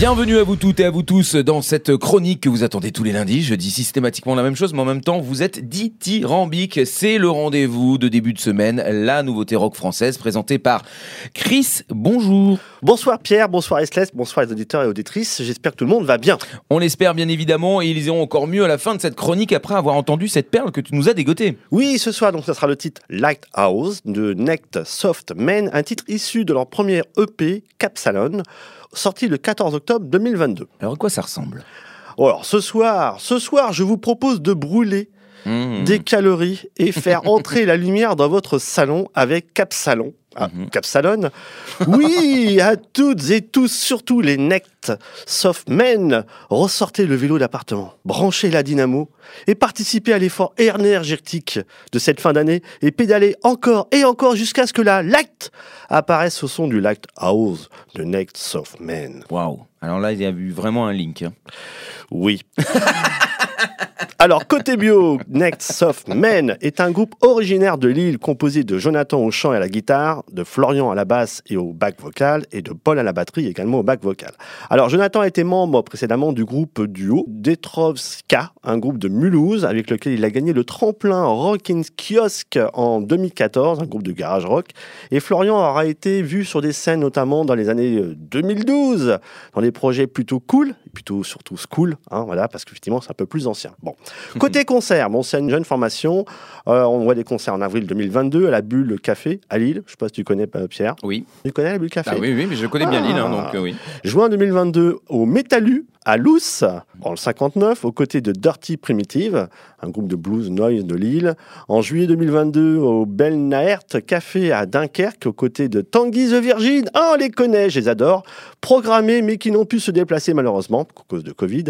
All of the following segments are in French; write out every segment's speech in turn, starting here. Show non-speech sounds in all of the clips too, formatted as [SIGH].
Bienvenue à vous toutes et à vous tous dans cette chronique que vous attendez tous les lundis. Je dis systématiquement la même chose, mais en même temps, vous êtes dithyrambique. C'est le rendez-vous de début de semaine, la nouveauté rock française présentée par Chris. Bonjour. Bonsoir Pierre, bonsoir Estless, bonsoir les auditeurs et auditrices. J'espère que tout le monde va bien. On l'espère bien évidemment et ils iront encore mieux à la fin de cette chronique après avoir entendu cette perle que tu nous as dégotée. Oui, ce soir, donc, ça sera le titre Lighthouse de Next Soft Men, un titre issu de leur première EP Capsalon, sorti le 14 octobre 2022. Alors à quoi ça ressemble? Alors ce soir, ce soir, je vous propose de brûler Mmh. des calories et faire entrer la lumière dans votre salon avec Ah, Mhm. Capsalon. Oui, à toutes et tous, surtout les Next Soft Men, ressortez le vélo d'appartement, branchez la dynamo et participez à l'effort énergétique de cette fin d'année et pédalez encore et encore jusqu'à ce que la light apparaisse au son du Lighthouse de Next Soft Men. Waouh. Alors là, il y a eu vraiment un link. hein. Oui. [LAUGHS] Alors, côté bio, Next Soft Men est un groupe originaire de Lille composé de Jonathan au chant et à la guitare, de Florian à la basse et au bac vocal, et de Paul à la batterie également au bac vocal. Alors, Jonathan était membre précédemment du groupe duo Detrovska, un groupe de Mulhouse avec lequel il a gagné le tremplin Rockin' Kiosk en 2014, un groupe de garage rock. Et Florian aura été vu sur des scènes notamment dans les années euh, 2012, dans des projets plutôt cool, plutôt surtout school, hein, voilà, parce qu'effectivement c'est un peu plus ancien. Bon. [LAUGHS] Côté concert, bon, c'est une jeune formation. Euh, on voit des concerts en avril 2022 à la Bulle Café à Lille. Je sais pas si tu connais euh, Pierre. Oui. Tu connais la Bulle Café? Ah oui, oui, mais je connais bien Ah. l'île, hein, donc euh, oui. Juin 2022 au Métalu à Luce, en le 59, aux côtés de Dirty Primitive, un groupe de blues noise de Lille. En juillet 2022 au Belnaert Café à Dunkerque, aux côtés de Tanguy the Virgin. Ah, on les connaît, je les adore. Programmés, mais qui n'ont pu se déplacer malheureusement, à cause de Covid.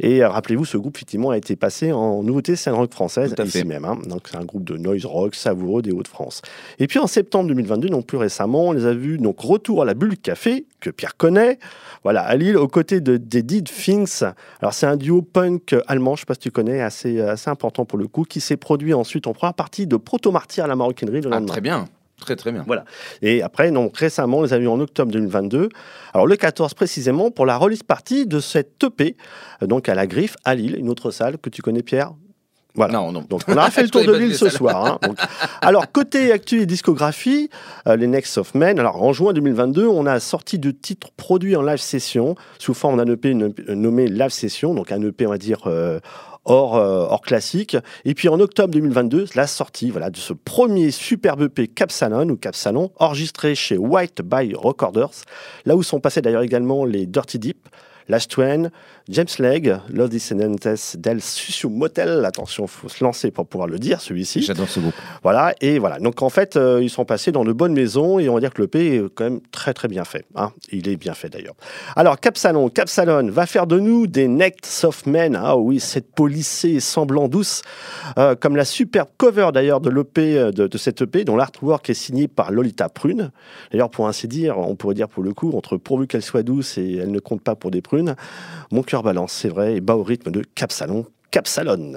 Et euh, rappelez-vous, ce groupe, effectivement, a été passé en nouveauté scène rock française, ici fait. même. hein. Donc, c'est un groupe de noise rock savoureux des Hauts-de-France. Et puis, en septembre 2022, donc plus récemment, on les a vus, donc retour à la Bulle Café, que Pierre connaît, voilà, à Lille, aux côtés de des Dead Things. Alors, c'est un duo punk allemand, je sais pas si tu connais, assez, assez important pour le coup, qui s'est produit ensuite en première partie de Proto Martyr à la maroquinerie le Ah, lendemain. très bien. Très très bien. Et après, donc récemment, on les a vus en octobre 2022. Alors le 14 précisément pour la release party de cette EP, euh, donc à la Griffe à Lille, une autre salle que tu connais Pierre? Voilà. Non, non. Donc on a fait [LAUGHS] le tour de l'île ce soir. hein. Donc, alors côté actu et discographie, euh, les Next of Men. Alors en juin 2022, on a sorti de titres produits en live session sous forme d'un EP no- nommé Live Session, donc un EP on va dire euh, hors, euh, classique. Et puis en octobre 2022, la sortie voilà, de ce premier superbe EP Capsalon ou Capsalon, enregistré chez White by Recorders, là où sont passés d'ailleurs également les Dirty Deep, Last Twain, James Legg, Los Descendentes del Sucio Motel, attention, faut se lancer pour pouvoir le dire, celui-ci. J'adore ce groupe. Voilà, et voilà. Donc en fait, euh, ils sont passés dans de bonnes maisons et on va dire que le P est quand même très très bien fait. hein. Il est bien fait d'ailleurs. Alors Capsalon, Capsalon va faire de nous des Next Soft Men. Ah oui, cette polissée semblant douce, euh, comme la superbe cover d'ailleurs de l'EP euh, de, de cette EP, dont l'artwork est signé par Lolita Prune. D'ailleurs, pour ainsi dire, on pourrait dire pour le coup, entre pourvu qu'elle soit douce et elle ne compte pas pour des prunes, mon cœur balance, c'est vrai, et bat au rythme de Capsalon. Capsalon.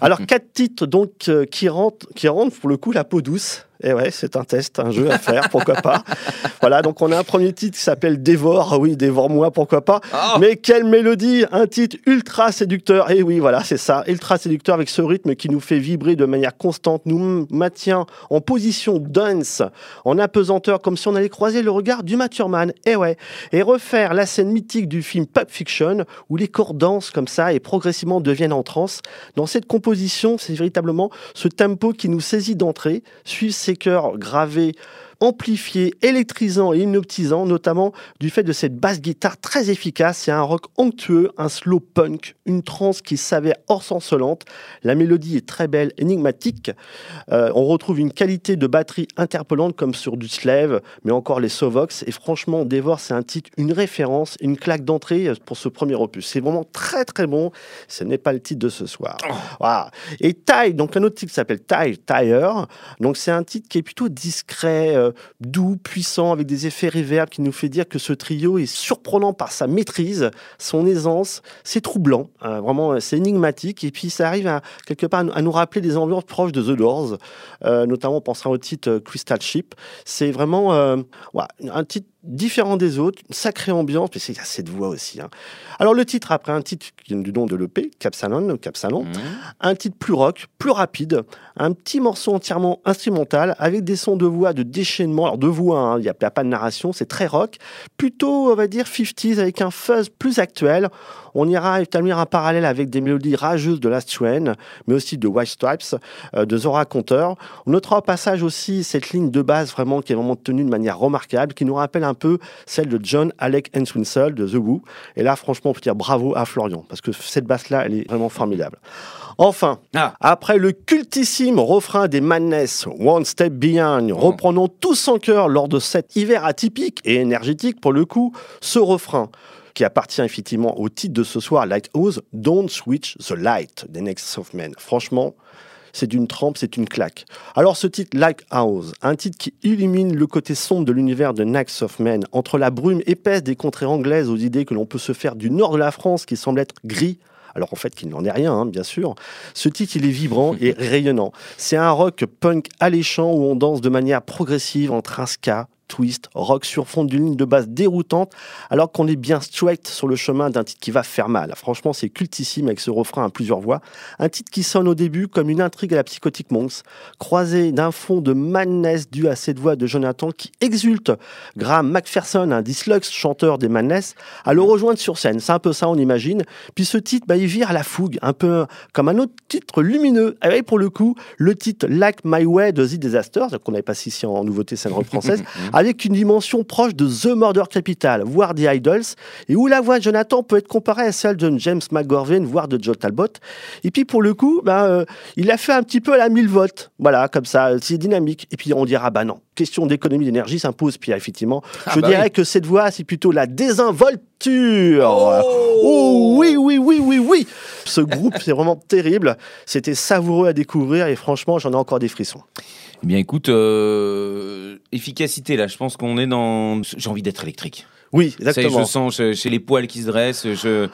Alors quatre titres donc euh, qui rentrent, qui pour le coup la peau douce. Et ouais, c'est un test, un jeu à faire, pourquoi pas. [LAUGHS] Voilà, donc on a un premier titre qui s'appelle Dévore. Ah Oui, dévore-moi, pourquoi pas. Ah Mais quelle mélodie Un titre ultra séducteur. Et oui, voilà, c'est ça, ultra séducteur avec ce rythme qui nous fait vibrer de manière constante, nous maintient en position dance, en apesanteur, comme si on allait croiser le regard du Maturman. Et ouais, et refaire la scène mythique du film Pulp Fiction, où les corps dansent comme ça et progressivement deviennent en transe. Dans cette composition, c'est véritablement ce tempo qui nous saisit d'entrée, suivre ces chœurs gravés amplifié, électrisant et hypnotisant, notamment du fait de cette basse guitare très efficace. C'est un rock onctueux, un slow punk, une trance qui s'avère hors sensolente. La mélodie est très belle, énigmatique. Euh, on retrouve une qualité de batterie interpellante comme sur du Slave, mais encore les Sovox. Et franchement, Dévore, c'est un titre, une référence, une claque d'entrée pour ce premier opus. C'est vraiment très très bon. Ce n'est pas le titre de ce soir. Voilà. Et Tide, donc un autre titre qui s'appelle Tide, Tire. Donc c'est un titre qui est plutôt discret, euh, doux, puissant, avec des effets reverb qui nous fait dire que ce trio est surprenant par sa maîtrise, son aisance. C'est troublant, hein, vraiment, c'est énigmatique. Et puis ça arrive quelque part à nous rappeler des ambiances proches de The Doors. Euh, notamment, on pensera au titre Crystal Ship. C'est vraiment un titre différent des autres, une sacrée ambiance, mais il y a cette voix aussi. Hein. Alors le titre, après un titre qui vient du nom de l'EP, Capsalon, Capsalon, mmh. un titre plus rock, plus rapide, un petit morceau entièrement instrumental, avec des sons de voix de déchaînement, alors de voix, hein, il n'y a, pas de narration, c'est très rock, plutôt, on va dire, 50s, avec un fuzz plus actuel. On ira établir un parallèle avec des mélodies rageuses de Last Train, mais aussi de White Stripes, euh, de Zora Conter. On notera au passage aussi cette ligne de base vraiment qui est vraiment tenue de manière remarquable, qui nous rappelle un peu celle de John Alec Entwistle de The Who. Et là, franchement, on peut dire bravo à Florian, parce que cette basse-là, elle est vraiment formidable. Enfin, ah. après le cultissime refrain des Madness, One Step Behind, oh. reprenons tous en cœur lors de cet hiver atypique et énergétique pour le coup, ce refrain qui appartient effectivement au titre de ce soir, Lighthouse, Don't Switch the Light des Next of Men. Franchement, c'est d'une trempe, c'est une claque. Alors ce titre Lighthouse, un titre qui illumine le côté sombre de l'univers de Next of Men, entre la brume épaisse des contrées anglaises aux idées que l'on peut se faire du nord de la France qui semble être gris, alors en fait qu'il n'en est rien, hein, bien sûr. Ce titre, il est vibrant [LAUGHS] et rayonnant. C'est un rock punk alléchant où on danse de manière progressive entre un ska, twist, rock sur fond d'une ligne de base déroutante, alors qu'on est bien straight sur le chemin d'un titre qui va faire mal. Franchement, c'est cultissime avec ce refrain à plusieurs voix. Un titre qui sonne au début comme une intrigue à la Psychotic Monks, croisé d'un fond de madness dû à cette voix de Jonathan qui exulte. Graham McPherson, un Dislux chanteur des Madness, à le rejoindre sur scène. C'est un peu ça, on imagine. Puis ce titre, bah, il vire à la fougue, un peu comme un autre titre lumineux. Et pour le coup, le titre Like My Way de The Disasters, qu'on n'avait pas ici en nouveauté scène française, [LAUGHS] avec une dimension proche de The Murder Capital, voire The Idols, et où la voix de Jonathan peut être comparée à celle de James McGorvin, voire de Joe Talbot. Et puis pour le coup, ben, euh, il a fait un petit peu à la 1000 volts, voilà, comme ça, c'est dynamique. Et puis on dira, bah non, question d'économie d'énergie s'impose. Puis effectivement, ah je bah dirais que cette voix, c'est plutôt la désinvolture. Oh, oh oui, oui. Ce groupe, c'est vraiment terrible. C'était savoureux à découvrir et franchement, j'en ai encore des frissons. Eh bien, écoute, euh, efficacité, là, je pense qu'on est dans. J'ai envie d'être électrique. Oui, exactement. je sens chez les poils qui se dressent. Je.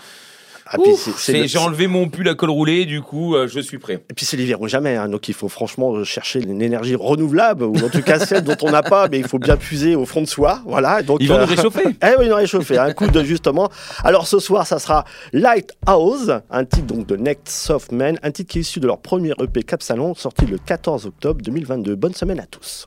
Ah, j'ai enlevé mon pull à col roulé, du coup, euh, je suis prêt. Et puis c'est l'hiver ou jamais, hein, donc il faut franchement chercher une énergie renouvelable, ou en tout cas celle dont on n'a pas, mais il faut bien puiser au fond de soi. Voilà. Donc, ils vont nous euh, réchauffer. [LAUGHS] eh oui, ils vont réchauffer. Un coup de justement. Alors ce soir, ça sera Lighthouse, un titre donc de Next Soft Man, un titre qui est issu de leur premier EP Cap Salon, sorti le 14 octobre 2022. Bonne semaine à tous.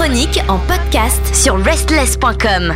Chroniques en podcast sur restless.com.